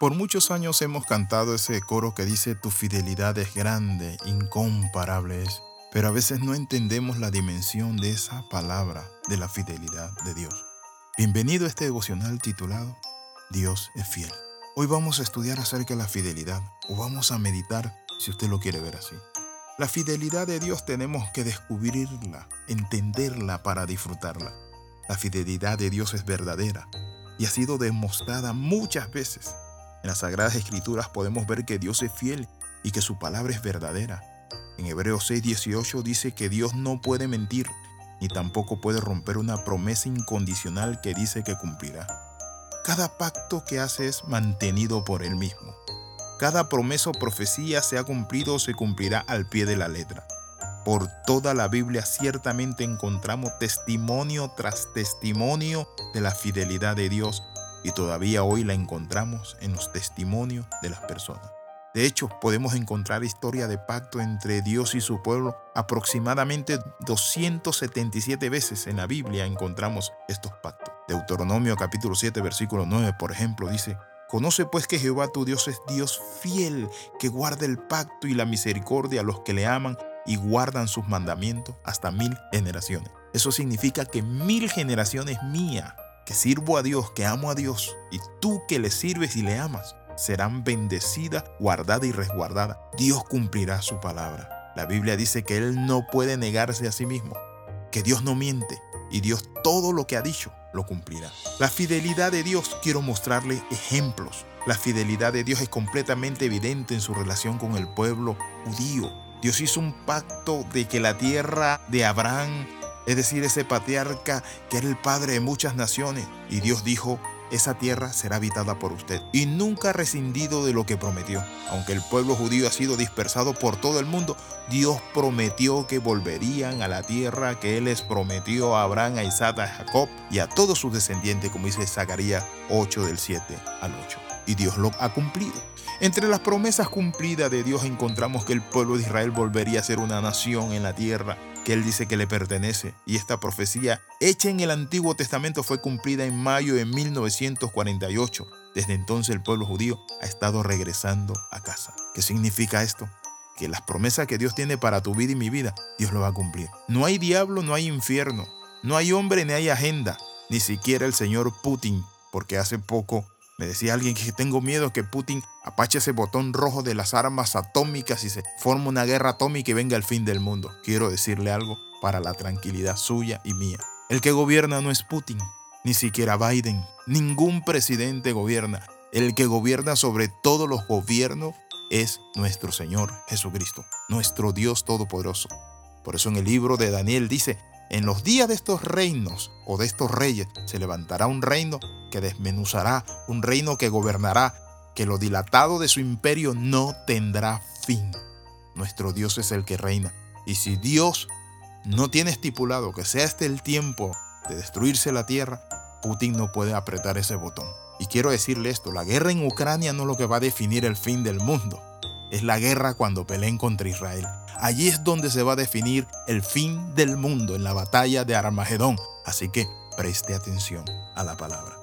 Por muchos años hemos cantado ese coro que dice tu fidelidad es grande, incomparable es, pero a veces no entendemos la dimensión de esa palabra de la fidelidad de Dios. Bienvenido a este devocional titulado Dios es fiel. Hoy vamos a estudiar acerca de la fidelidad o vamos a meditar si usted lo quiere ver así. La fidelidad de Dios tenemos que descubrirla, entenderla para disfrutarla. La fidelidad de Dios es verdadera y ha sido demostrada muchas veces. En las Sagradas Escrituras podemos ver que Dios es fiel y que su palabra es verdadera. En Hebreos 6:18 dice que Dios no puede mentir, ni tampoco puede romper una promesa incondicional que dice que cumplirá. Cada pacto que hace es mantenido por Él mismo. Cada promesa o profecía se ha cumplido o se cumplirá al pie de la letra. Por toda la Biblia ciertamente encontramos testimonio tras testimonio de la fidelidad de Dios y todavía hoy la encontramos en los testimonios de las personas. De hecho, podemos encontrar historia de pacto entre Dios y su pueblo. Aproximadamente 277 veces en la Biblia encontramos estos pactos. Deuteronomio capítulo 7 versículo 9, por ejemplo, dice, Conoce pues que Jehová tu Dios es Dios fiel, que guarda el pacto y la misericordia a los que le aman y guardan sus mandamientos hasta mil generaciones. Eso significa que mil generaciones mía, que sirvo a Dios, que amo a Dios, y tú que le sirves y le amas, serán bendecidas, guardadas y resguardadas. Dios cumplirá su palabra. La Biblia dice que Él no puede negarse a sí mismo, que Dios no miente, y Dios todo lo que ha dicho lo cumplirá. La fidelidad de Dios quiero mostrarle ejemplos. La fidelidad de Dios es completamente evidente en su relación con el pueblo judío. Dios hizo un pacto de que la tierra de Abraham, es decir, ese patriarca que era el padre de muchas naciones, y Dios dijo, esa tierra será habitada por usted. Y nunca ha rescindido de lo que prometió. Aunque el pueblo judío ha sido dispersado por todo el mundo, Dios prometió que volverían a la tierra que Él les prometió a Abraham, a Isaac, a Jacob y a todos sus descendientes, como dice Zacarías 8 del 7 al 8. Y Dios lo ha cumplido. Entre las promesas cumplidas de Dios encontramos que el pueblo de Israel volvería a ser una nación en la tierra que él dice que le pertenece. Y esta profecía hecha en el Antiguo Testamento fue cumplida en mayo de 1948. Desde entonces el pueblo judío ha estado regresando a casa. ¿Qué significa esto? Que las promesas que Dios tiene para tu vida y mi vida, Dios lo va a cumplir. No hay diablo, no hay infierno, no hay hombre ni hay agenda, ni siquiera el señor Putin, porque hace poco me decía alguien que tengo miedo que Putin apache ese botón rojo de las armas atómicas y se forme una guerra atómica y venga el fin del mundo. Quiero decirle algo para la tranquilidad suya y mía. El que gobierna no es Putin, ni siquiera Biden. Ningún presidente gobierna. El que gobierna sobre todos los gobiernos es nuestro Señor Jesucristo, nuestro Dios Todopoderoso. Por eso en el libro de Daniel dice, en los días de estos reinos o de estos reyes se levantará un reino que desmenuzará, un reino que gobernará, que lo dilatado de su imperio no tendrá fin. Nuestro Dios es el que reina. Y si Dios no tiene estipulado que sea este el tiempo de destruirse la tierra, Putin no puede apretar ese botón. Y quiero decirle esto, la guerra en Ucrania no es lo que va a definir el fin del mundo. Es la guerra cuando peleen contra Israel. Allí es donde se va a definir el fin del mundo en la batalla de Armagedón. Así que preste atención a la palabra.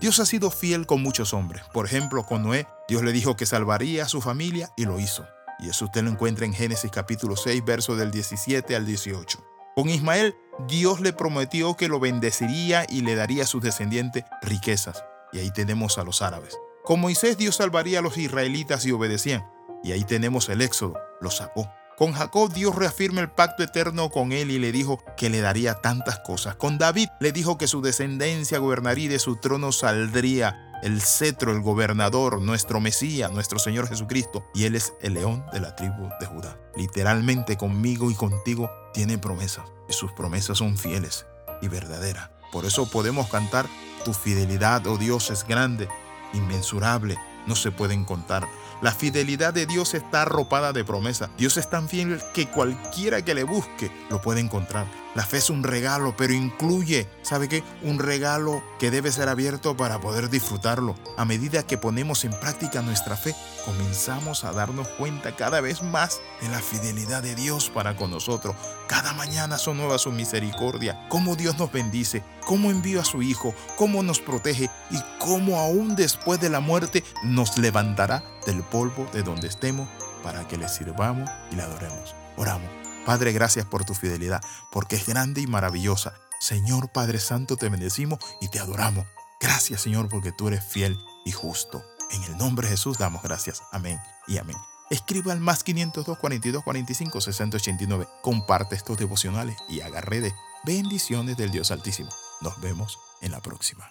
Dios ha sido fiel con muchos hombres. Por ejemplo, con Noé, Dios le dijo que salvaría a su familia y lo hizo. Y eso usted lo encuentra en Génesis capítulo 6, versos del 17 al 18. Con Ismael, Dios le prometió que lo bendeciría y le daría a sus descendientes riquezas. Y ahí tenemos a los árabes. Con Moisés, Dios salvaría a los israelitas y obedecían. Y ahí tenemos el éxodo, los sacó. Con Jacob Dios reafirma el pacto eterno con él y le dijo que le daría tantas cosas. Con David le dijo que su descendencia gobernaría y de su trono saldría el cetro, el gobernador, nuestro Mesías, nuestro Señor Jesucristo. Y Él es el león de la tribu de Judá. Literalmente conmigo y contigo tiene promesas. Y sus promesas son fieles y verdaderas. Por eso podemos cantar, tu fidelidad, oh Dios, es grande, inmensurable, no se pueden contar. La fidelidad de Dios está arropada de promesa. Dios es tan fiel que cualquiera que le busque lo puede encontrar. La fe es un regalo, pero incluye, ¿sabe qué? Un regalo que debe ser abierto para poder disfrutarlo. A medida que ponemos en práctica nuestra fe, comenzamos a darnos cuenta cada vez más de la fidelidad de Dios para con nosotros. Cada mañana son nuevas su misericordia, cómo Dios nos bendice, cómo envió a su Hijo, cómo nos protege y cómo aún después de la muerte nos levantará del polvo de donde estemos para que le sirvamos y le adoremos. Oramos. Padre, gracias por tu fidelidad, porque es grande y maravillosa. Señor Padre Santo, te bendecimos y te adoramos. Gracias, Señor, porque tú eres fiel y justo. En el nombre de Jesús damos gracias. Amén y amén. Escriba al más 502 42 45 689. Comparte estos devocionales y haga redes. Bendiciones del Dios Altísimo. Nos vemos en la próxima.